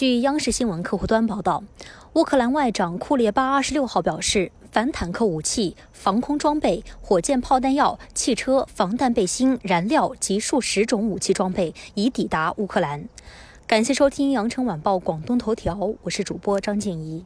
据央视新闻客户端报道乌克兰外长库列巴二十六号表示反坦克武器防空装备火箭炮弹药汽车防弹背心燃料及数十种武器装备已抵达乌克兰。感谢收听羊城晚报广东头条我是主播张静怡。